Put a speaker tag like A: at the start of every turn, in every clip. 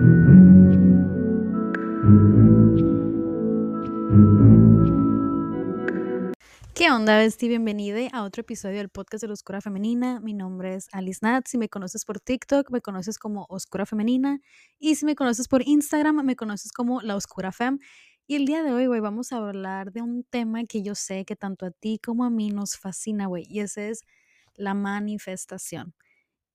A: ¿Qué onda, Besti? Bienvenida a otro episodio del podcast de la Oscura Femenina. Mi nombre es Alice Nat. Si me conoces por TikTok, me conoces como Oscura Femenina. Y si me conoces por Instagram, me conoces como La Oscura Fem. Y el día de hoy, güey, vamos a hablar de un tema que yo sé que tanto a ti como a mí nos fascina, güey. Y ese es la manifestación.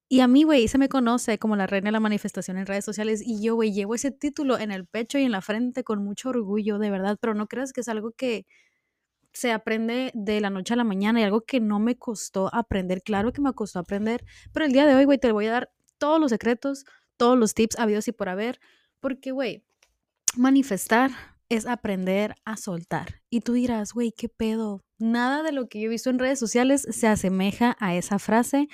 A: Y a mí, güey, se me conoce como la reina de la manifestación en redes sociales. Y yo, güey, llevo ese título en el pecho y en la frente con mucho orgullo, de verdad. Pero no creas que es algo que se aprende de la noche a la mañana y algo que no me costó aprender. Claro que me costó aprender, pero el día de hoy, güey, te voy a dar todos los secretos, todos los tips habidos y por haber, porque, güey, manifestar es aprender a soltar. Y tú dirás, güey, ¿qué pedo? Nada de lo que yo he visto en redes sociales se asemeja a esa frase.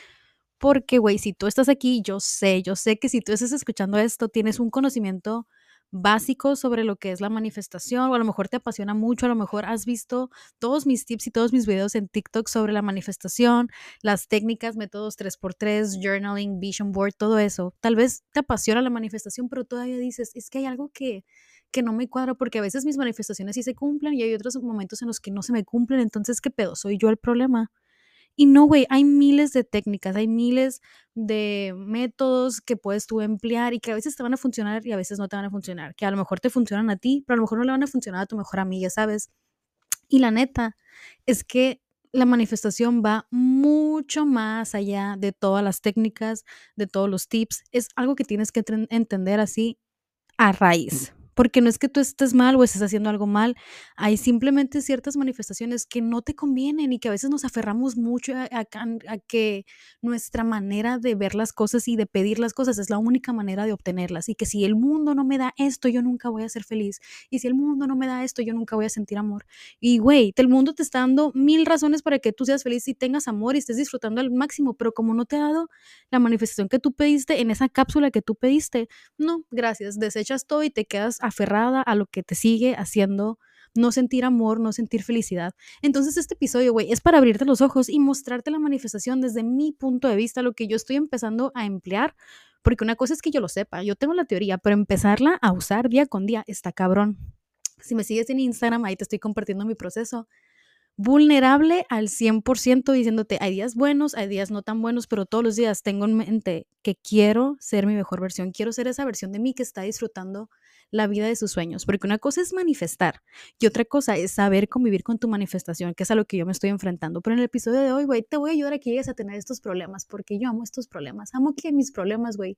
A: Porque, güey, si tú estás aquí, yo sé, yo sé que si tú estás escuchando esto, tienes un conocimiento básicos sobre lo que es la manifestación o a lo mejor te apasiona mucho, a lo mejor has visto todos mis tips y todos mis videos en TikTok sobre la manifestación, las técnicas, métodos 3x3, journaling, vision board, todo eso. Tal vez te apasiona la manifestación, pero todavía dices, es que hay algo que que no me cuadra porque a veces mis manifestaciones sí se cumplen y hay otros momentos en los que no se me cumplen, entonces ¿qué pedo? ¿Soy yo el problema? Y no, güey, hay miles de técnicas, hay miles de métodos que puedes tú emplear y que a veces te van a funcionar y a veces no te van a funcionar, que a lo mejor te funcionan a ti, pero a lo mejor no le van a funcionar a tu mejor amiga, ¿sabes? Y la neta es que la manifestación va mucho más allá de todas las técnicas, de todos los tips. Es algo que tienes que entender así a raíz porque no es que tú estés mal o estés haciendo algo mal, hay simplemente ciertas manifestaciones que no te convienen y que a veces nos aferramos mucho a, que nuestra manera de ver las cosas y de pedir las cosas es la única manera de obtenerlas y que si el mundo no me da esto, yo nunca voy a ser feliz y si el mundo no me da esto, yo nunca voy a sentir amor. Y güey, el mundo te está dando mil razones para que tú seas feliz y tengas amor y estés disfrutando al máximo, pero como no te ha dado la manifestación que tú pediste en esa cápsula que tú pediste, no, gracias, desechas todo y te quedas aferrada a lo que te sigue haciendo no sentir amor, no sentir felicidad. Entonces este episodio, güey, es para abrirte los ojos y mostrarte la manifestación desde mi punto de vista, lo que yo estoy empezando a emplear, porque una cosa es que yo lo sepa, yo tengo la teoría, pero empezarla a usar día con día está cabrón. Si me sigues en Instagram, ahí te estoy compartiendo mi proceso vulnerable al 100% diciéndote, hay días buenos, hay días no tan buenos, pero todos los días tengo en mente que quiero ser mi mejor versión, quiero ser esa versión de mí que está disfrutando la vida de sus sueños, porque una cosa es manifestar y otra cosa es saber convivir con tu manifestación, que es a lo que yo me estoy enfrentando. Pero en el episodio de hoy, güey, te voy a ayudar a que llegues a tener estos problemas, porque yo amo estos problemas, amo que mis problemas, güey,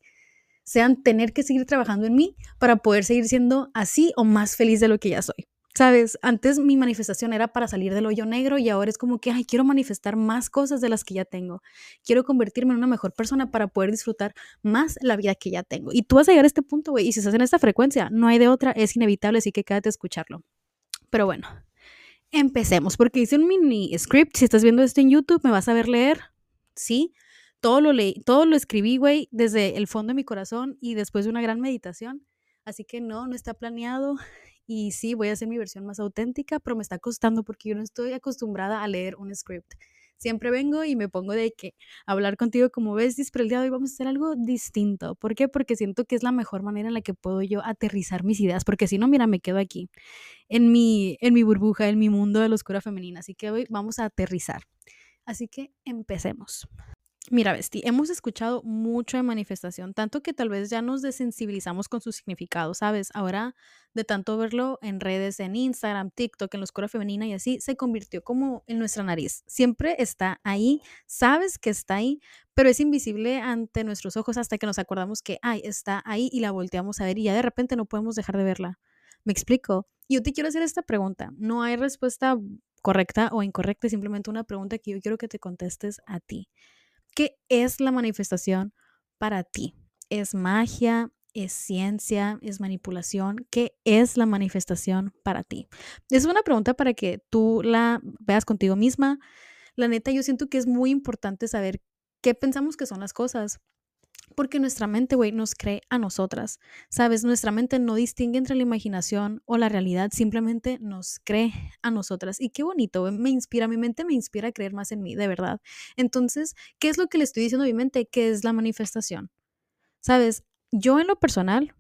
A: sean tener que seguir trabajando en mí para poder seguir siendo así o más feliz de lo que ya soy. Sabes, antes mi manifestación era para salir del hoyo negro y ahora es como que, ay, quiero manifestar más cosas de las que ya tengo. Quiero convertirme en una mejor persona para poder disfrutar más la vida que ya tengo. Y tú vas a llegar a este punto, güey, y si estás en esta frecuencia, no hay de otra, es inevitable, así que quédate a escucharlo. Pero bueno, empecemos, porque hice un mini script. Si estás viendo esto en YouTube, me vas a ver leer, ¿sí? Todo lo leí, todo lo escribí, güey, desde el fondo de mi corazón y después de una gran meditación. Así que no, no está planeado y sí, voy a hacer mi versión más auténtica, pero me está costando porque yo no estoy acostumbrada a leer un script. Siempre vengo y me pongo de que hablar contigo como ves, pero el día de hoy vamos a hacer algo distinto. ¿Por qué? Porque siento que es la mejor manera en la que puedo yo aterrizar mis ideas, porque si no, mira, me quedo aquí en mi, en mi burbuja, en mi mundo de la oscura femenina. Así que hoy vamos a aterrizar. Así que empecemos. Mira, Besti, hemos escuchado mucho de manifestación, tanto que tal vez ya nos desensibilizamos con su significado, ¿sabes? Ahora, de tanto verlo en redes, en Instagram, TikTok, en la oscura femenina y así, se convirtió como en nuestra nariz. Siempre está ahí, sabes que está ahí, pero es invisible ante nuestros ojos hasta que nos acordamos que, ay, está ahí y la volteamos a ver y ya de repente no podemos dejar de verla. ¿Me explico? Yo te quiero hacer esta pregunta. No hay respuesta correcta o incorrecta, simplemente una pregunta que yo quiero que te contestes a ti. ¿Qué es la manifestación para ti? ¿Es magia? ¿Es ciencia? ¿Es manipulación? ¿Qué es la manifestación para ti? Es una pregunta para que tú la veas contigo misma. La neta, yo siento que es muy importante saber qué pensamos que son las cosas. Porque nuestra mente, güey, nos cree a nosotras. Sabes, nuestra mente no distingue entre la imaginación o la realidad, simplemente nos cree a nosotras. Y qué bonito, me inspira, mi mente me inspira a creer más en mí, de verdad. Entonces, ¿qué es lo que le estoy diciendo a mi mente? ¿Qué es la manifestación? Sabes, yo en lo personal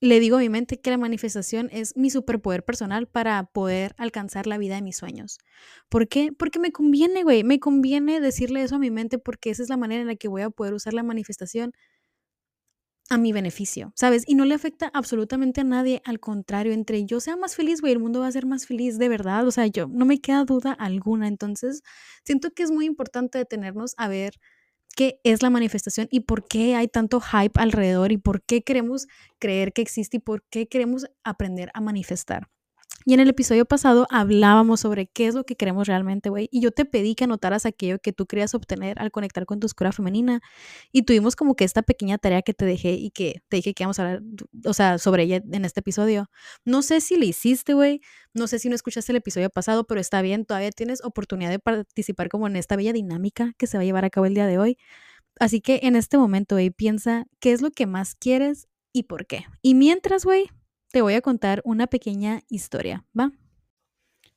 A: le digo a mi mente que la manifestación es mi superpoder personal para poder alcanzar la vida de mis sueños. ¿Por qué? Porque me conviene, güey, me conviene decirle eso a mi mente porque esa es la manera en la que voy a poder usar la manifestación a mi beneficio, ¿sabes? Y no le afecta absolutamente a nadie, al contrario, entre yo sea más feliz, güey, el mundo va a ser más feliz, de verdad, o sea, yo no me queda duda alguna, entonces siento que es muy importante detenernos a ver qué es la manifestación y por qué hay tanto hype alrededor y por qué queremos creer que existe y por qué queremos aprender a manifestar. Y en el episodio pasado hablábamos sobre qué es lo que queremos realmente, güey. Y yo te pedí que anotaras aquello que tú querías obtener al conectar con tu oscura femenina. Y tuvimos como que esta pequeña tarea que te dejé y que te dije que íbamos a hablar, o sea, sobre ella en este episodio. No sé si le hiciste, güey. No sé si no escuchaste el episodio pasado, pero está bien. Todavía tienes oportunidad de participar como en esta bella dinámica que se va a llevar a cabo el día de hoy. Así que en este momento, güey, piensa qué es lo que más quieres y por qué. Y mientras, güey, te voy a contar una pequeña historia, ¿va?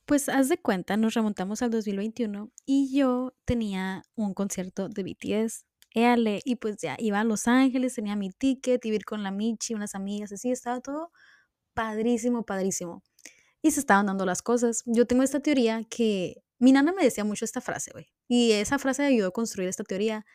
A: Pues haz de cuenta, nos remontamos al 2021 y yo tenía un concierto de BTS, éale, y pues ya iba a Los Ángeles, tenía mi ticket, iba a con la Michi, unas amigas, así, estaba todo padrísimo, padrísimo. Y se estaban dando las cosas. Yo tengo esta teoría que mi nana me decía mucho esta frase, güey. Y esa frase ayudó a construir esta teoría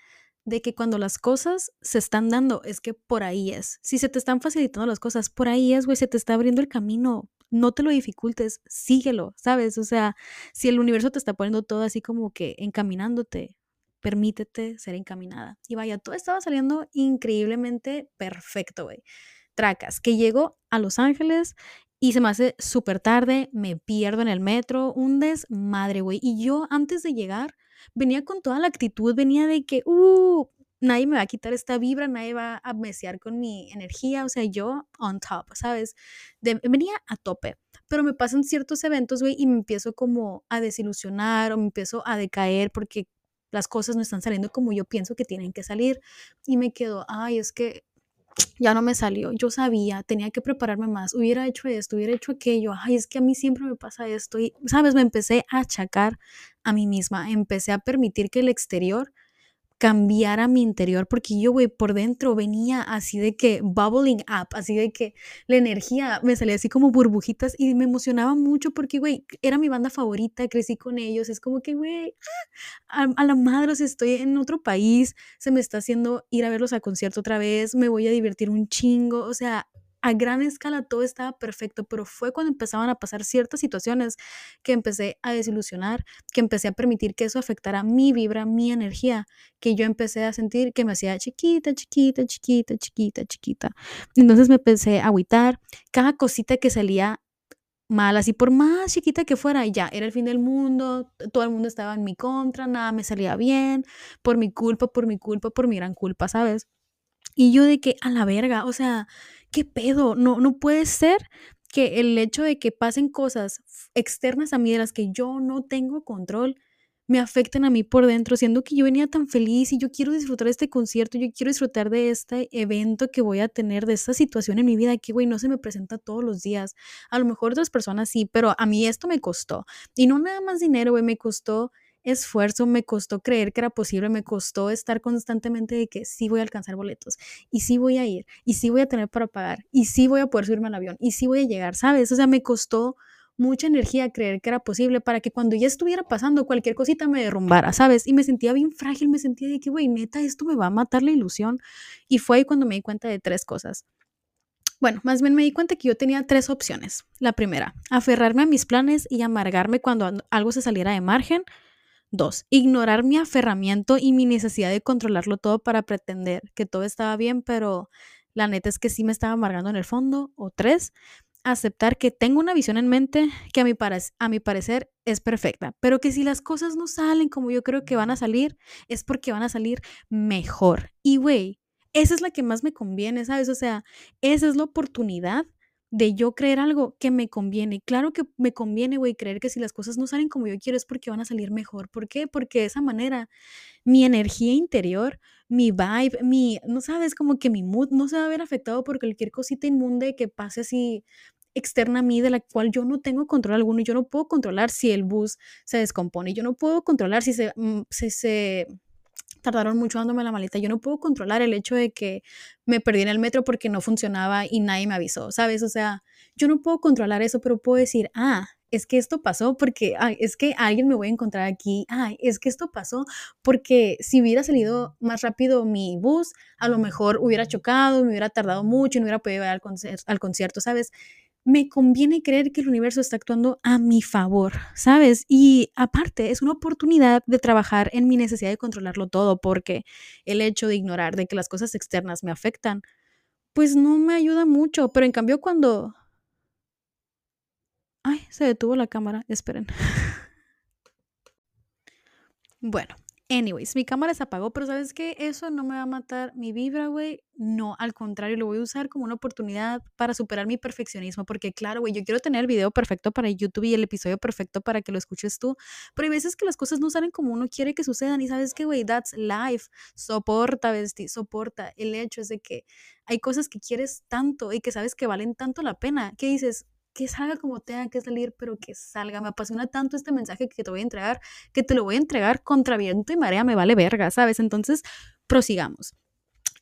A: de que cuando las cosas se están dando, es que por ahí es. Si se te están facilitando las cosas, por ahí es, güey, se te está abriendo el camino. No te lo dificultes, síguelo, ¿sabes? O sea, si el universo te está poniendo todo así como que encaminándote, permítete ser encaminada. Y vaya, todo estaba saliendo increíblemente perfecto, güey. Tracas, que llego a Los Ángeles y se me hace súper tarde, me pierdo en el metro, un desmadre, güey. Y yo antes de llegar, venía con toda la actitud, venía de que, uh, nadie me va a quitar esta vibra, nadie va a mesear con mi energía, o sea, yo on top, ¿sabes? venía a tope, pero me pasan ciertos eventos, güey, y me empiezo como a desilusionar o me empiezo a decaer porque las cosas no están saliendo como yo pienso que tienen que salir y me quedo, ay, es que ya no me salió, yo sabía, tenía que prepararme más, hubiera hecho esto, hubiera hecho aquello, ay, es que a mí siempre me pasa esto y, sabes, me empecé a achacar a mí misma, empecé a permitir que el exterior cambiara mi interior, porque yo, güey, por dentro venía así de que bubbling up, así de que la energía me salía así como burbujitas y me emocionaba mucho porque, güey, era mi banda favorita, crecí con ellos, es como que, güey, a, a, la madre, estoy en otro país, se me está haciendo ir a verlos a concierto otra vez, me voy a divertir un chingo, o sea, a gran escala todo estaba perfecto, pero fue cuando empezaban a pasar ciertas situaciones que empecé a desilusionar, que empecé a permitir que eso afectara mi vibra, mi energía, que yo empecé a sentir que me hacía chiquita, chiquita, chiquita, chiquita, chiquita. Entonces me empecé a agüitar, cada cosita que salía mal, así por más chiquita que fuera, ya era el fin del mundo, todo el mundo estaba en mi contra, nada me salía bien, por mi culpa, por mi culpa, por mi gran culpa, ¿sabes? Y yo de que a la verga, o sea, ¿qué pedo? No, no puede ser que el hecho de que pasen cosas externas a mí de las que yo no tengo control me afecten a mí por dentro, siendo que yo venía tan feliz y yo quiero disfrutar de este concierto, yo quiero disfrutar de este evento que voy a tener, de esta situación en mi vida que, güey, no se me presenta todos los días. A lo mejor otras personas sí, pero a mí esto me costó. Y no nada más dinero, güey, me costó esfuerzo, me costó creer que era posible, me costó estar constantemente de que sí voy a alcanzar boletos y sí voy a ir y sí voy a tener para pagar y sí voy a poder subirme al avión y sí voy a llegar, ¿sabes? O sea, me costó mucha energía creer que era posible para que cuando ya estuviera pasando cualquier cosita me derrumbara, ¿sabes? Y me sentía bien frágil, me sentía de que, güey, neta, esto me va a matar la ilusión. Y fue ahí cuando me di cuenta de tres cosas. Bueno, más bien me di cuenta que yo tenía tres opciones. La primera, aferrarme a mis planes y amargarme cuando algo se saliera de margen. Dos, ignorar mi aferramiento y mi necesidad de controlarlo todo para pretender que todo estaba bien, pero la neta es que sí me estaba amargando en el fondo. O tres, aceptar que tengo una visión en mente que a mi, a mi parecer es perfecta, pero que si las cosas no salen como yo creo que van a salir, es porque van a salir mejor. Y güey, esa es la que más me conviene, ¿sabes? O sea, esa es la oportunidad de yo creer algo que me conviene. Claro que me conviene, güey, creer que si las cosas no salen como yo quiero es porque van a salir mejor. ¿Por qué? Porque de esa manera mi energía interior, mi vibe, mi, no sabes, como que mi mood no se va a ver afectado por cualquier cosita inmunde que pase así externa a mí de la cual yo no tengo control alguno yo no puedo controlar si el bus se descompone, yo no puedo controlar si se, mm, se tardaron mucho dándome la maleta. Yo no puedo controlar el hecho de que me perdí en el metro porque no funcionaba y nadie me avisó, ¿sabes? O sea, yo no puedo controlar eso, pero puedo decir, ah, es que esto pasó porque es que alguien me voy a encontrar aquí, ay, es que esto pasó porque si hubiera salido más rápido mi bus, a lo mejor hubiera chocado, me hubiera tardado mucho y no hubiera podido ir al, al concierto, ¿sabes? Me conviene creer que el universo está actuando a mi favor, ¿sabes? Y aparte, es una oportunidad de trabajar en mi necesidad de controlarlo todo, porque el hecho de ignorar de que las cosas externas me afectan, pues no me ayuda mucho, pero en cambio cuando Ay, se detuvo la cámara. Esperen. bueno, anyways, mi cámara se apagó, pero ¿sabes qué? Eso no me va a matar mi vibra, güey. No, al contrario, lo voy a usar como una oportunidad para superar mi perfeccionismo, porque claro, güey, yo quiero tener el video perfecto para YouTube y el episodio perfecto para que lo escuches tú, pero hay veces que las cosas no salen como uno quiere que sucedan y sabes qué, güey, that's life. Soporta, bestie, soporta. El hecho es de que hay cosas que quieres tanto y que sabes que valen tanto la pena, que dices, que salga como tenga que salir, pero que salga. Me apasiona tanto este mensaje que te voy a entregar, que te lo voy a entregar contra viento y marea, me vale verga, ¿sabes? Entonces, prosigamos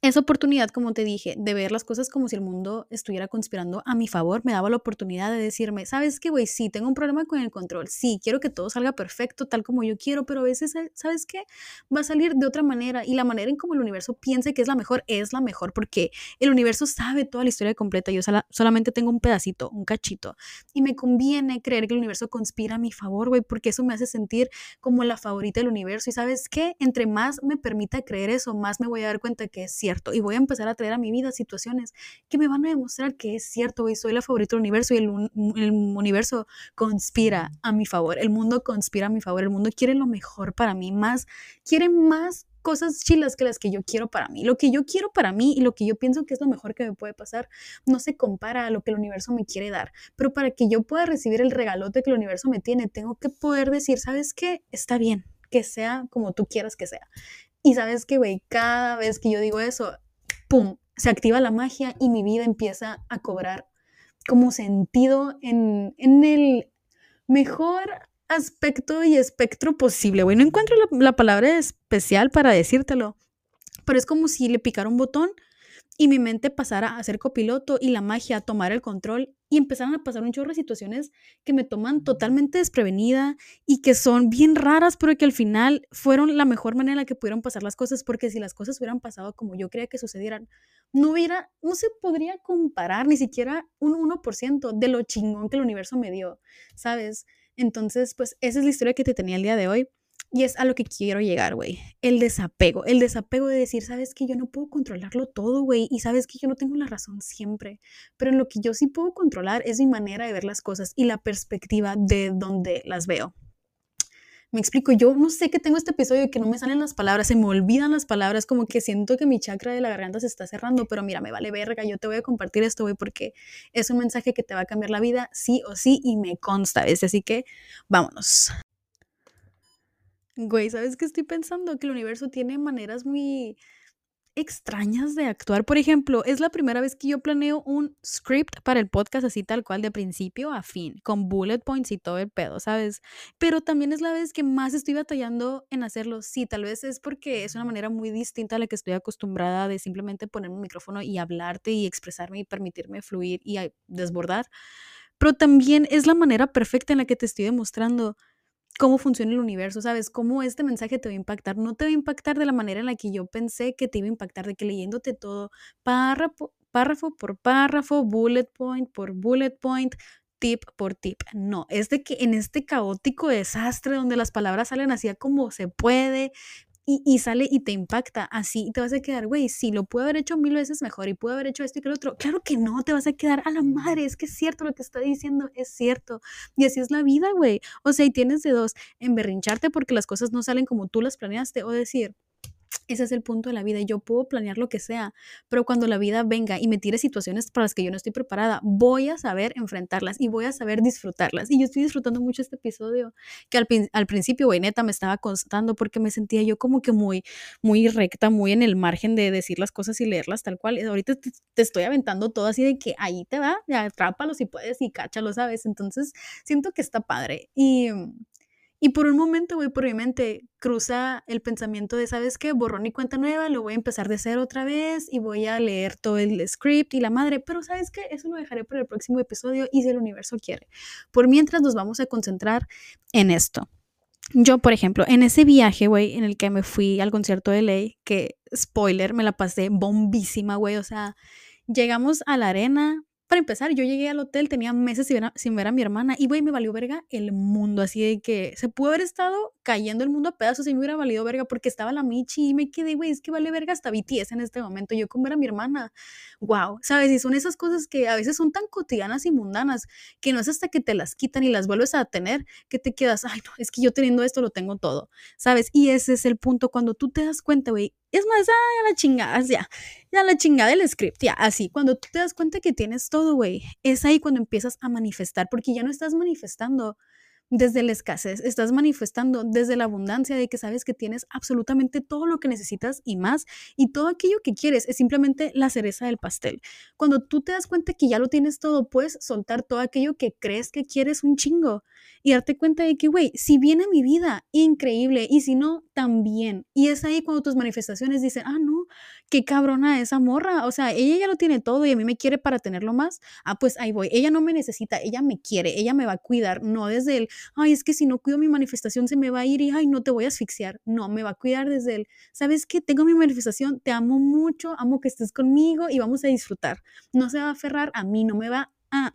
A: esa oportunidad, como te dije, de ver las cosas como si el mundo estuviera conspirando a mi favor, me daba la oportunidad de decirme, ¿sabes qué, güey? Sí, tengo un problema con el control, sí, quiero que todo salga perfecto, tal como yo quiero, pero a veces, ¿sabes qué? Va a salir de otra manera y la manera en como el universo piense que es la mejor es la mejor, porque el universo sabe toda la historia completa, yo solamente tengo un pedacito, un cachito, y me conviene creer que el universo conspira a mi favor, güey, porque eso me hace sentir como la favorita del universo y ¿sabes qué? Entre más me permita creer eso, más me voy a dar cuenta que es cierto y voy a empezar a traer a mi vida situaciones que me van a demostrar que es cierto y soy la favorita del universo y el, el universo conspira a mi favor, el mundo conspira a mi favor, el mundo quiere lo mejor para mí, más, quiere más cosas chilas que las que yo quiero para mí. Lo que yo quiero para mí y lo que yo pienso que es lo mejor que me puede pasar no se compara a lo que el universo me quiere dar. Pero para que yo pueda recibir el regalote que el universo me tiene, tengo que poder decir, ¿sabes qué? Está bien, que sea como tú quieras que sea. Y sabes que, güey, cada vez que yo digo eso, ¡pum! Se activa la magia y mi vida empieza a cobrar como sentido en, el mejor aspecto y espectro posible, güey. No encuentro la, la, palabra especial para decírtelo, pero es como si le picara un botón y mi mente pasara a ser copiloto y la magia a tomar el control y empezaron a pasar un chorro de situaciones que me toman totalmente desprevenida y que son bien raras, pero que al final fueron la mejor manera en la que pudieron pasar las cosas, porque si las cosas hubieran pasado como yo creía que sucedieran, no hubiera, no se podría comparar ni siquiera un 1% de lo chingón que el universo me dio, ¿sabes? Entonces, pues esa es la historia que te tenía el día de hoy. Y es a lo que quiero llegar, güey. El desapego. El desapego de decir, sabes que yo no puedo controlarlo todo, güey. Y sabes que yo no tengo la razón siempre. Pero en lo que yo sí puedo controlar es mi manera de ver las cosas y la perspectiva de donde las veo. Me explico, yo no sé qué tengo este episodio que no me salen las palabras, se me olvidan las palabras, como que siento que mi chakra de la garganta se está cerrando, pero mira, me vale verga, yo te voy a compartir esto, güey, porque es un mensaje que te va a cambiar la vida, sí o sí, y me consta, ¿ves? Así que vámonos. Güey, ¿sabes qué estoy pensando? Que el universo tiene maneras muy extrañas de actuar. Por ejemplo, es la primera vez que yo planeo un script para el podcast así tal cual de principio a fin, con bullet points y todo el pedo, ¿sabes? Pero también es la vez que más estoy batallando en hacerlo. Sí, tal vez es porque es una manera muy distinta a la que estoy acostumbrada de simplemente poner un micrófono y hablarte y expresarme y permitirme fluir y desbordar. Pero también es la manera perfecta en la que te estoy demostrando cómo funciona el universo, ¿sabes? Cómo este mensaje te va a impactar. No te va a impactar de la manera en la que yo pensé que te iba a impactar, de que leyéndote todo párrafo, por párrafo, bullet point por bullet point, tip por tip. No, es de que en este caótico desastre donde las palabras salen así como se puede, y, sale y te impacta así, y te vas a quedar, güey, sí, lo puedo haber hecho mil veces mejor y puedo haber hecho esto y que lo otro. Claro que no, te vas a quedar a la madre, es que es cierto lo que está diciendo, es cierto. Y así es la vida, güey. O sea, y tienes de dos, emberrincharte porque las cosas no salen como tú las planeaste o decir, ese es el punto de la vida. Yo puedo planear lo que sea, pero cuando la vida venga y me tire situaciones para las que yo no estoy preparada, voy a saber enfrentarlas y voy a saber disfrutarlas. Y yo estoy disfrutando mucho este episodio, que al, principio, güey, neta, me estaba costando porque me sentía yo como que muy, muy recta, muy en el margen de decir las cosas y leerlas tal cual. Ahorita te, estoy aventando todo así de que ahí te va, atrápalo si puedes y cáchalo, ¿sabes? Entonces, siento que está padre. Y Y por un momento, güey, por mi mente cruza el pensamiento de, ¿sabes qué? Borrón y cuenta nueva, lo voy a empezar de cero otra vez y voy a leer todo el script y la madre, pero ¿sabes qué? Eso lo dejaré para el próximo episodio y si el universo quiere. Por mientras nos vamos a concentrar en esto. Yo, por ejemplo, en ese viaje, güey, en el que me fui al concierto de Ley, que, spoiler, me la pasé bombísima, güey, o sea, llegamos a la arena, para empezar, yo llegué al hotel, tenía meses sin ver a, mi hermana y, güey, me valió verga el mundo. Así de que se pudo haber estado cayendo el mundo a pedazos y me hubiera valido verga porque estaba la Michi y me quedé, güey, es que vale verga hasta BTS en este momento. Yo con ver a mi hermana, wow, ¿sabes? Y son esas cosas que a veces son tan cotidianas y mundanas que no es hasta que te las quitan y las vuelves a tener que te quedas, ay, no, es que yo teniendo esto lo tengo todo, ¿sabes? Y ese es el punto cuando tú te das cuenta, güey, es más, ya la chingada, ya, ya la chingada del script, ya, así. Cuando tú te das cuenta que tienes todo, güey, es ahí cuando empiezas a manifestar, porque ya no estás manifestando desde la escasez, estás manifestando desde la abundancia de que sabes que tienes absolutamente todo lo que necesitas y más, y todo aquello que quieres es simplemente la cereza del pastel. Cuando tú te das cuenta que ya lo tienes todo, puedes soltar todo aquello que crees que quieres un chingo y darte cuenta de que, güey, si viene mi vida, increíble, y si no, también. Y es ahí cuando tus manifestaciones dicen, ah, no, qué cabrona esa morra, o sea, ella ya lo tiene todo y a mí me quiere para tenerlo más, ah, pues ahí voy, ella no me necesita, ella me quiere, ella me va a cuidar, no desde el, ay, es que si no cuido mi manifestación se me va a ir y, ay, no te voy a asfixiar. No, me va a cuidar desde el, ¿sabes qué? Tengo mi manifestación, te amo mucho, amo que estés conmigo y vamos a disfrutar. No se va a aferrar a mí, no me va a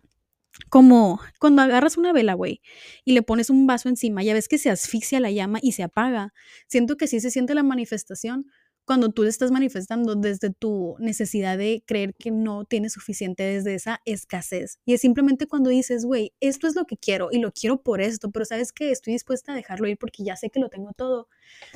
A: como cuando agarras una vela, güey, y le pones un vaso encima, ya ves que se asfixia la llama y se apaga. Siento que sí se siente la manifestación, cuando tú estás manifestando desde tu necesidad de creer que no tienes suficiente, desde esa escasez. Y es simplemente cuando dices, güey, esto es lo que quiero y lo quiero por esto, pero sabes que estoy dispuesta a dejarlo ir porque ya sé que lo tengo todo.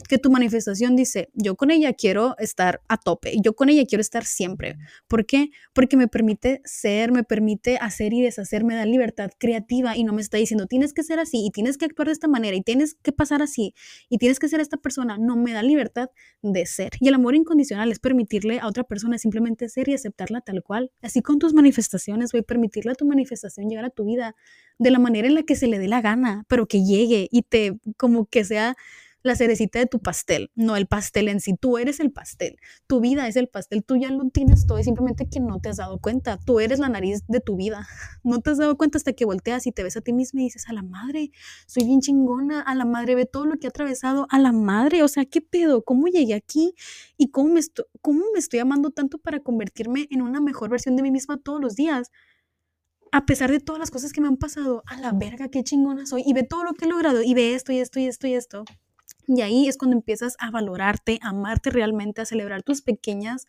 A: Que tu manifestación dice, yo con ella quiero estar a tope, yo con ella quiero estar siempre. ¿Por qué? Porque me permite ser, me permite hacer y deshacer, me da libertad creativa y no me está diciendo, tienes que ser así y tienes que actuar de esta manera y tienes que pasar así y tienes que ser esta persona. No me da libertad de ser. Y el amor incondicional es permitirle a otra persona simplemente ser y aceptarla tal cual. Así con tus manifestaciones, voy a permitirle a tu manifestación llegar a tu vida de la manera en la que se le dé la gana, pero que llegue y te como que sea la cerecita de tu pastel, no el pastel en sí. Tú eres el pastel, tu vida es el pastel, tú ya lo tienes todo y simplemente que no te has dado cuenta. Tú eres la nariz de tu vida. No te has dado cuenta hasta que volteas y te ves a ti misma y dices, a la madre, soy bien chingona, a la madre, ve todo lo que he atravesado, a la madre, o sea, ¿qué pedo? ¿Cómo llegué aquí? ¿Y cómo me, estoy, cómo me estoy amando tanto para convertirme en una mejor versión de mí misma todos los días? a pesar de todas las cosas que me han pasado, a la verga, qué chingona soy, y ve todo lo que he logrado, y ve esto y esto y esto y esto. Y ahí es cuando empiezas a valorarte, a amarte realmente, a celebrar tus pequeñas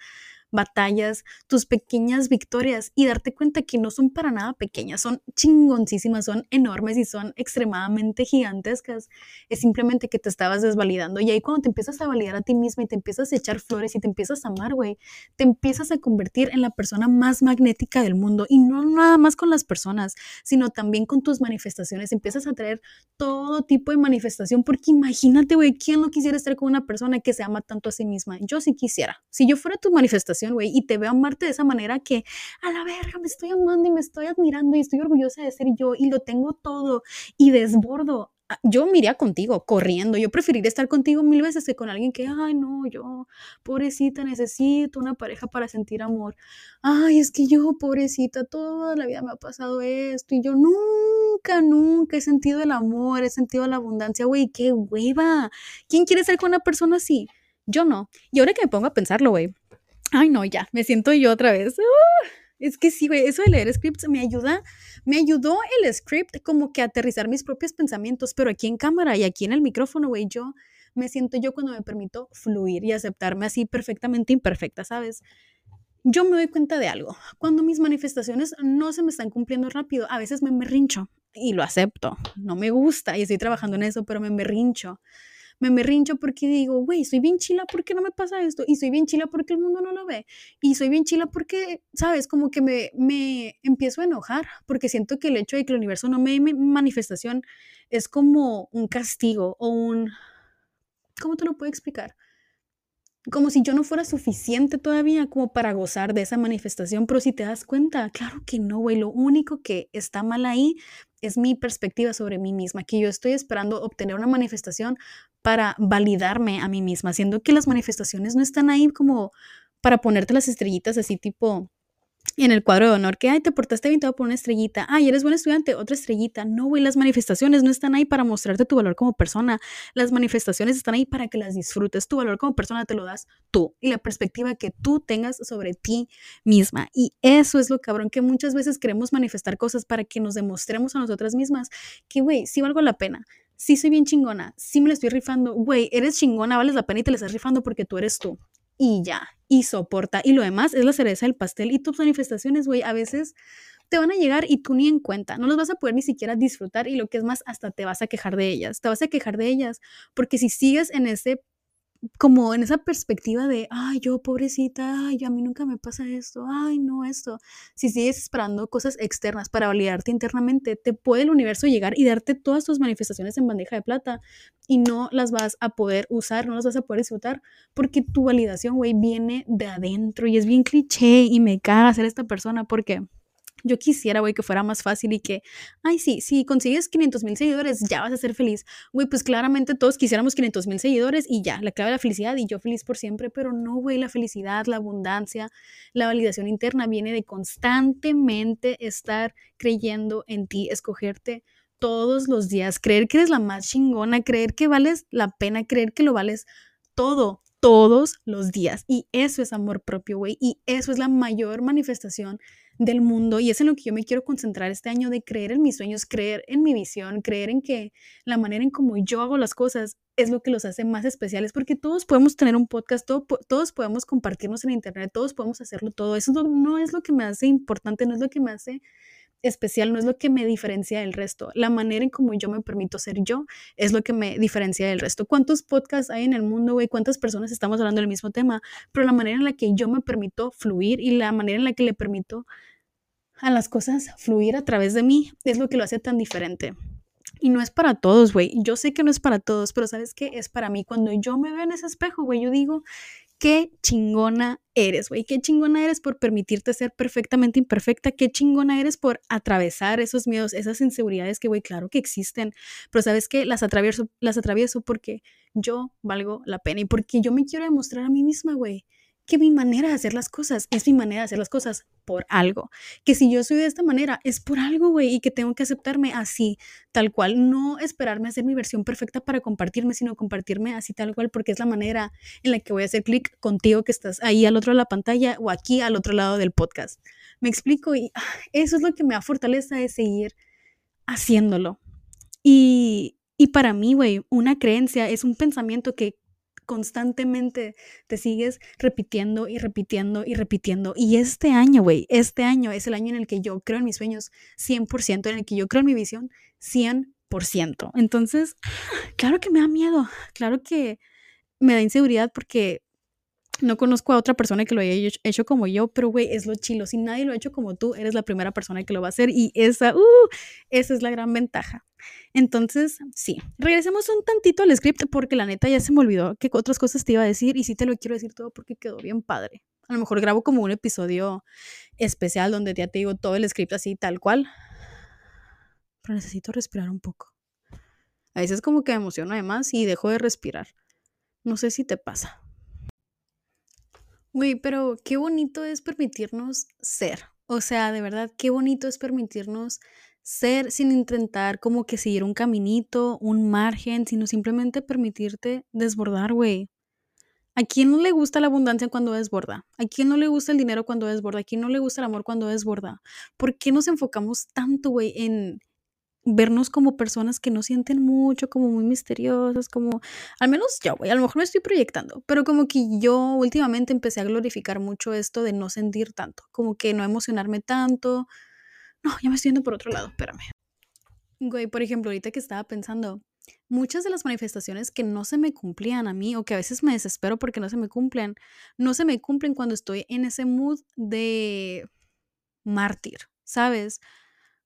A: batallas, tus pequeñas victorias y darte cuenta que no son para nada pequeñas, son chingoncísimas, son enormes y son extremadamente gigantescas. Es simplemente que te estabas desvalidando. Y ahí cuando te empiezas a validar a ti misma y te empiezas a echar flores y te empiezas a amar, güey, te empiezas a convertir en la persona más magnética del mundo. Y no nada más con las personas, sino también con tus manifestaciones. Empiezas a traer todo tipo de manifestación, porque imagínate, güey, ¿quién no quisiera estar con una persona que se ama tanto a sí misma? Yo sí quisiera. Si yo fuera tu manifestación, y te veo amarte de esa manera que a la verga me estoy amando y me estoy admirando y estoy orgullosa de ser yo y lo tengo todo y desbordo. Ah, yo me contigo, corriendo. Yo preferiría estar contigo mil veces que con alguien que, ay, no, yo, pobrecita, necesito una pareja para sentir amor. Ay, es que yo, pobrecita, toda la vida me ha pasado esto y yo nunca, nunca he sentido el amor, he sentido la abundancia, güey, qué hueva. ¿Quién quiere ser con una persona así? Yo no. Y ahora que me pongo a pensarlo, güey, Ay, no, ya, me siento yo otra vez. ¡ah! es que sí, güey, eso de leer scripts me ayuda, me ayudó el script como que aterrizar mis propios pensamientos, pero aquí en cámara y aquí en el micrófono, güey, yo me siento yo cuando me permito fluir y aceptarme así perfectamente imperfecta, ¿sabes? Yo me doy cuenta de algo. Cuando mis manifestaciones no se me están cumpliendo rápido, a veces me merrincho y lo acepto. No me gusta y estoy trabajando en eso, pero me merrincho me me rincho porque digo, güey, soy bien chila porque no me pasa esto, y soy bien chila porque el mundo no lo ve, y soy bien chila porque, ¿sabes? Como que me, me empiezo a enojar porque siento que el hecho de que el universo no me dé manifestación es como un castigo o un... ¿Cómo te lo puedo explicar? como si yo no fuera suficiente todavía como para gozar de esa manifestación, pero si te das cuenta, claro que no, güey, lo único que está mal ahí es mi perspectiva sobre mí misma, que yo estoy esperando obtener una manifestación para validarme a mí misma, siendo que las manifestaciones no están ahí como para ponerte las estrellitas así tipo en el cuadro de honor, que, ay, te portaste bien, te una estrellita, ay, eres buen estudiante, otra estrellita. No, güey, las manifestaciones no están ahí para mostrarte tu valor como persona. Las manifestaciones están ahí para que las disfrutes. Tu valor como persona te lo das tú y la perspectiva que tú tengas sobre ti misma. Y eso es lo cabrón, que muchas veces queremos manifestar cosas para que nos demostremos a nosotras mismas que, güey, sí valgo la pena. Sí soy bien chingona, sí me la estoy rifando, güey, eres chingona, vales la pena y te la estás rifando porque tú eres tú y ya, y soporta. Y lo demás es la cereza del pastel y tus manifestaciones, güey, a veces te van a llegar y tú ni en cuenta, no los vas a poder ni siquiera disfrutar y lo que es más, hasta te vas a quejar de ellas, te vas a quejar de ellas, porque si sigues en ese como en esa perspectiva de, ay, yo pobrecita, ay, a mí nunca me pasa esto, ay, no, esto. Si sigues esperando cosas externas para validarte internamente, te puede el universo llegar y darte todas tus manifestaciones en bandeja de plata y no las vas a poder usar, no las vas a poder disfrutar porque tu validación, güey, viene de adentro y es bien cliché y me caga ser esta persona porque yo quisiera, güey, que fuera más fácil y que, ay, sí, si consigues 500 mil seguidores, ya vas a ser feliz. Güey, pues claramente todos quisiéramos 500 mil seguidores y ya, la clave de la felicidad y yo feliz por siempre, pero no, güey, la felicidad, la abundancia, la validación interna viene de constantemente estar creyendo en ti, escogerte todos los días, creer que eres la más chingona, creer que vales la pena, creer que lo vales todo, todos los días. Y eso es amor propio, güey. Y eso es la mayor manifestación del mundo y es en lo que yo me quiero concentrar este año de creer en mis sueños, creer en mi visión, creer en que la manera en como yo hago las cosas es lo que los hace más especiales porque todos podemos tener un podcast, todos podemos compartirnos en internet, todos podemos hacerlo todo. Eso no, es lo que me hace importante, no es lo que me hace especial, no es lo que me diferencia del resto. La manera en como yo me permito ser yo es lo que me diferencia del resto. ¿Cuántos podcasts hay en el mundo, güey? ¿Cuántas personas estamos hablando del mismo tema? Pero la manera en la que yo me permito fluir y la manera en la que le permito a las cosas fluir a través de mí es lo que lo hace tan diferente. Y no es para todos, güey. Yo sé que no es para todos, pero ¿sabes qué? Es para mí. Cuando yo me veo en ese espejo, güey, yo digo, qué chingona eres, güey. Qué chingona eres por permitirte ser perfectamente imperfecta. Qué chingona eres por atravesar esos miedos, esas inseguridades que, güey, claro que existen. Pero ¿sabes qué? Las atravieso, las atravieso porque yo valgo la pena y porque yo me quiero demostrar a mí misma, güey que mi manera de hacer las cosas es mi manera de hacer las cosas por algo. Que si yo soy de esta manera es por algo, güey, y que tengo que aceptarme así, tal cual. No esperarme a hacer mi versión perfecta para compartirme, sino compartirme así tal cual, porque es la manera en la que voy a hacer clic contigo que estás ahí al otro lado de la pantalla o aquí al otro lado del podcast. Me explico y ah, eso es lo que me da fortaleza de seguir haciéndolo. Y, y para mí, güey, una creencia es un pensamiento que constantemente te sigues repitiendo y repitiendo y repitiendo. Y este año, güey, este año es el año en el que yo creo en mis sueños 100%, en el que yo creo en mi visión 100%. Entonces, claro que me da miedo, claro que me da inseguridad porque no conozco a otra persona que lo haya hecho como yo, pero güey, es lo chilo. Si nadie lo ha hecho como tú, eres la primera persona que lo va a hacer y esa, uh, esa es la gran ventaja. Entonces, sí, regresemos un tantito al script porque la neta ya se me olvidó qué otras cosas te iba a decir y sí te lo quiero decir todo porque quedó bien padre. A lo mejor grabo como un episodio especial donde ya te digo todo el script así tal cual. Pero necesito respirar un poco. A veces como que me emociono además y dejo de respirar. No sé si te pasa. Güey, pero qué bonito es permitirnos ser. O sea, de verdad, qué bonito es permitirnos ser sin intentar como que seguir un caminito, un margen, sino simplemente permitirte desbordar, güey. ¿A quién no le gusta la abundancia cuando desborda? ¿A quién no le gusta el dinero cuando desborda? ¿A quién no le gusta el amor cuando desborda? ¿Por qué nos enfocamos tanto, güey, en, vernos como personas que no sienten mucho, como muy misteriosas, como, al menos yo, güey, a lo mejor me estoy proyectando, pero como que yo últimamente empecé a glorificar mucho esto de no sentir tanto, como que no emocionarme tanto. No, ya me estoy yendo por otro lado, espérame. Güey, por ejemplo, ahorita que estaba pensando, muchas de las manifestaciones que no se me cumplían a mí o que a veces me desespero porque no se me cumplen, no se me cumplen cuando estoy en ese mood de mártir, ¿sabes?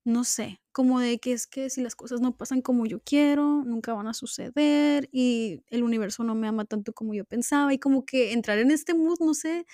A: No sé, como de que es que si las cosas no pasan como yo quiero, nunca van a suceder y el universo no me ama tanto como yo pensaba y como que entrar en este mood, no sé,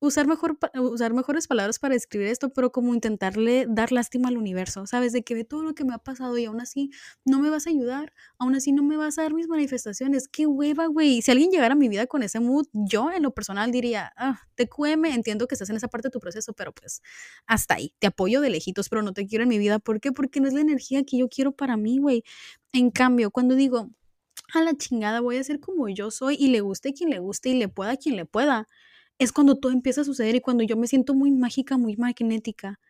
A: usar, mejor, usar mejores palabras para describir esto, pero como intentarle dar lástima al universo, ¿sabes? De que ve todo lo que me ha pasado y aún así no me vas a ayudar, aún así no me vas a dar mis manifestaciones. Qué hueva, güey. Si alguien llegara a mi vida con ese mood, yo en lo personal diría, ah, te cueme, entiendo que estás en esa parte de tu proceso, pero pues hasta ahí. Te apoyo de lejitos, pero no te quiero en mi vida. ¿Por qué? Porque no es la energía que yo quiero para mí, güey. En cambio, cuando digo, a la chingada, voy a ser como yo soy y le guste quien le guste y le pueda quien le pueda es cuando todo empieza a suceder y cuando yo me siento muy mágica, muy magnética.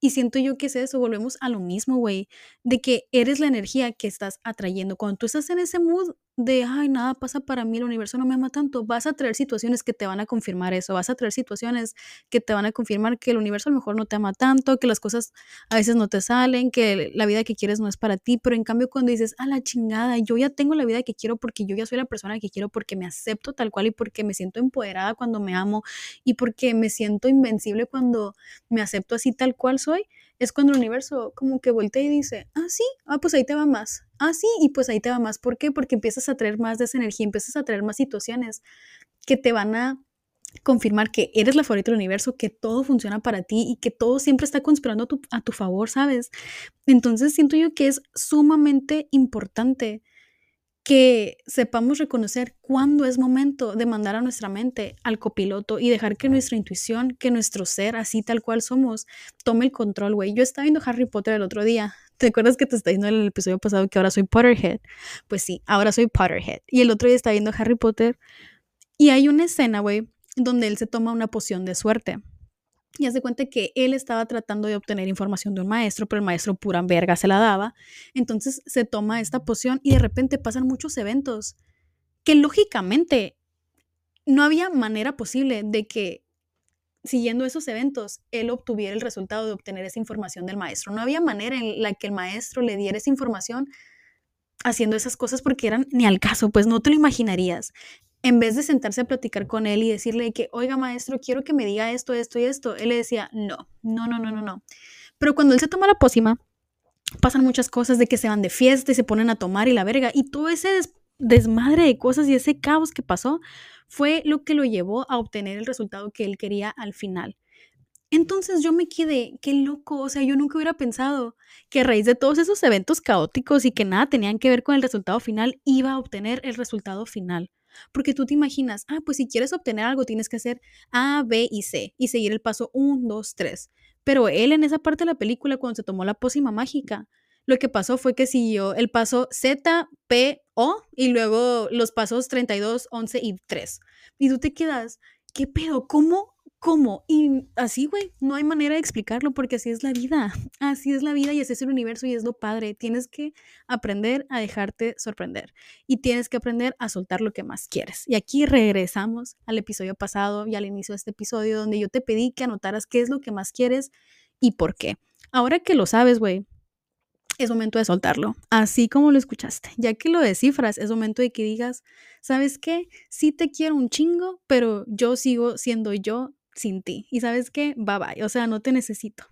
A: Y siento yo que es eso, volvemos a lo mismo, güey, de que eres la energía que estás atrayendo. Cuando tú estás en ese mood de, ay, nada pasa para mí, el universo no me ama tanto, vas a traer situaciones que te van a confirmar eso, vas a traer situaciones que te van a confirmar que el universo a lo mejor no te ama tanto, que las cosas a veces no te salen, que la vida que quieres no es para ti, pero en cambio cuando dices, a la chingada, yo ya tengo la vida que quiero porque yo ya soy la persona que quiero, porque me acepto tal cual y porque me siento empoderada cuando me amo y porque me siento invencible cuando me acepto así tal cual soy, es cuando el universo como que voltea y dice, ah, sí, ah, pues ahí te va más, ah, sí, y pues ahí te va más. ¿Por qué? Porque empiezas a traer más de esa energía, empiezas a traer más situaciones que te van a confirmar que eres la favorita del universo, que todo funciona para ti y que todo siempre está conspirando a tu, a tu favor, ¿sabes? Entonces siento yo que es sumamente importante que sepamos reconocer cuándo es momento de mandar a nuestra mente al copiloto y dejar que nuestra intuición, que nuestro ser, así tal cual somos, tome el control, güey. Yo estaba viendo Harry Potter el otro día. ¿Te acuerdas que te estaba diciendo en el episodio pasado que ahora soy Potterhead? Pues sí, ahora soy Potterhead. Y el otro día estaba viendo Harry Potter y hay una escena, güey, donde él se toma una poción de suerte y hace cuenta que él estaba tratando de obtener información de un maestro, pero el maestro pura verga se la daba. Entonces se toma esta poción y de repente pasan muchos eventos que lógicamente no había manera posible de que siguiendo esos eventos él obtuviera el resultado de obtener esa información del maestro. No había manera en la que el maestro le diera esa información haciendo esas cosas porque eran ni al caso, pues no te lo imaginarías en vez de sentarse a platicar con él y decirle que, oiga maestro, quiero que me diga esto, esto y esto, él le decía, no, no, no, no, no, no. Pero cuando él se toma la pócima, pasan muchas cosas de que se van de fiesta y se ponen a tomar y la verga, y todo ese desmadre de cosas y ese caos que pasó fue lo que lo llevó a obtener el resultado que él quería al final. Entonces yo me quedé, qué loco, o sea, yo nunca hubiera pensado que a raíz de todos esos eventos caóticos y que nada tenían que ver con el resultado final, iba a obtener el resultado final. Porque tú te imaginas, ah, pues si quieres obtener algo tienes que hacer A, B y C y seguir el paso 1, 2, 3. Pero él en esa parte de la película, cuando se tomó la pócima mágica, lo que pasó fue que siguió el paso Z, P, O y luego los pasos 32, 11 y 3. Y tú te quedas, ¿qué pedo? ¿Cómo ¿Cómo? Y así, güey, no hay manera de explicarlo porque así es la vida. Así es la vida y así es el universo y es lo padre. Tienes que aprender a dejarte sorprender y tienes que aprender a soltar lo que más quieres. Y aquí regresamos al episodio pasado y al inicio de este episodio donde yo te pedí que anotaras qué es lo que más quieres y por qué. Ahora que lo sabes, güey, es momento de soltarlo, así como lo escuchaste. Ya que lo descifras, es momento de que digas, ¿sabes qué? Sí te quiero un chingo, pero yo sigo siendo yo sin ti. Y sabes qué, bye bye, o sea, no te necesito.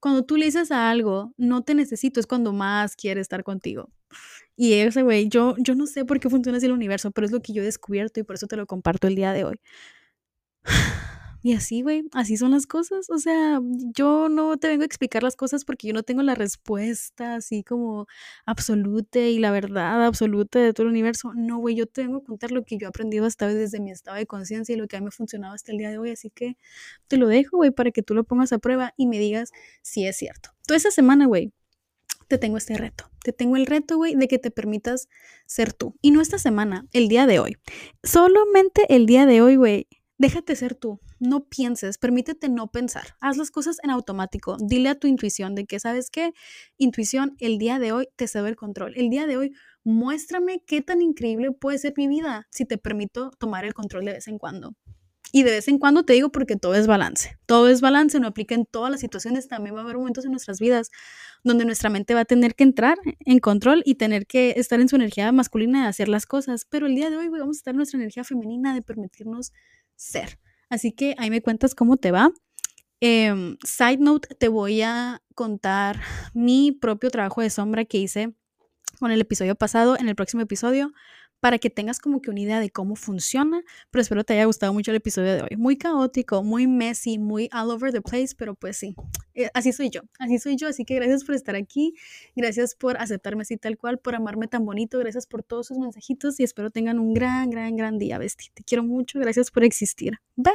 A: Cuando tú le dices a algo, no te necesito, es cuando más quiere estar contigo. Y ese güey, yo, yo no sé por qué funciona así el universo, pero es lo que yo he descubierto y por eso te lo comparto el día de hoy. Y así, güey, así son las cosas. O sea, yo no te vengo a explicar las cosas porque yo no tengo la respuesta así como absoluta y la verdad absoluta de todo el universo. No, güey, yo te vengo a contar lo que yo he aprendido hasta hoy desde mi estado de conciencia y lo que a mí me ha funcionado hasta el día de hoy. Así que te lo dejo, güey, para que tú lo pongas a prueba y me digas si es cierto. Toda esa semana, güey, te tengo este reto. Te tengo el reto, güey, de que te permitas ser tú. Y no esta semana, el día de hoy. Solamente el día de hoy, güey Déjate ser tú, no pienses, permítete no pensar, haz las cosas en automático, dile a tu intuición de que, ¿sabes qué? Intuición, el día de hoy te cedo el control, el día de hoy muéstrame qué tan increíble puede ser mi vida si te permito tomar el control de vez en cuando. Y de vez en cuando te digo porque todo es balance. Todo es balance, no aplica en todas las situaciones. También va a haber momentos en nuestras vidas donde nuestra mente va a tener que entrar en control y tener que estar en su energía masculina de hacer las cosas. Pero el día de hoy vamos a estar en nuestra energía femenina de permitirnos ser. Así que ahí me cuentas cómo te va. Em, side note, te voy a contar mi propio trabajo de sombra que hice con el episodio pasado en el próximo episodio para que tengas como que una idea de cómo funciona, pero espero te haya gustado mucho el episodio de hoy. Muy caótico, muy messy, muy all over the place, pero pues sí, eh, así soy yo, así soy yo, así que gracias por estar aquí, gracias por aceptarme así tal cual, por amarme tan bonito, gracias por todos sus mensajitos y espero tengan un gran, gran, gran día, Besti. Te quiero mucho, gracias por existir. Bye.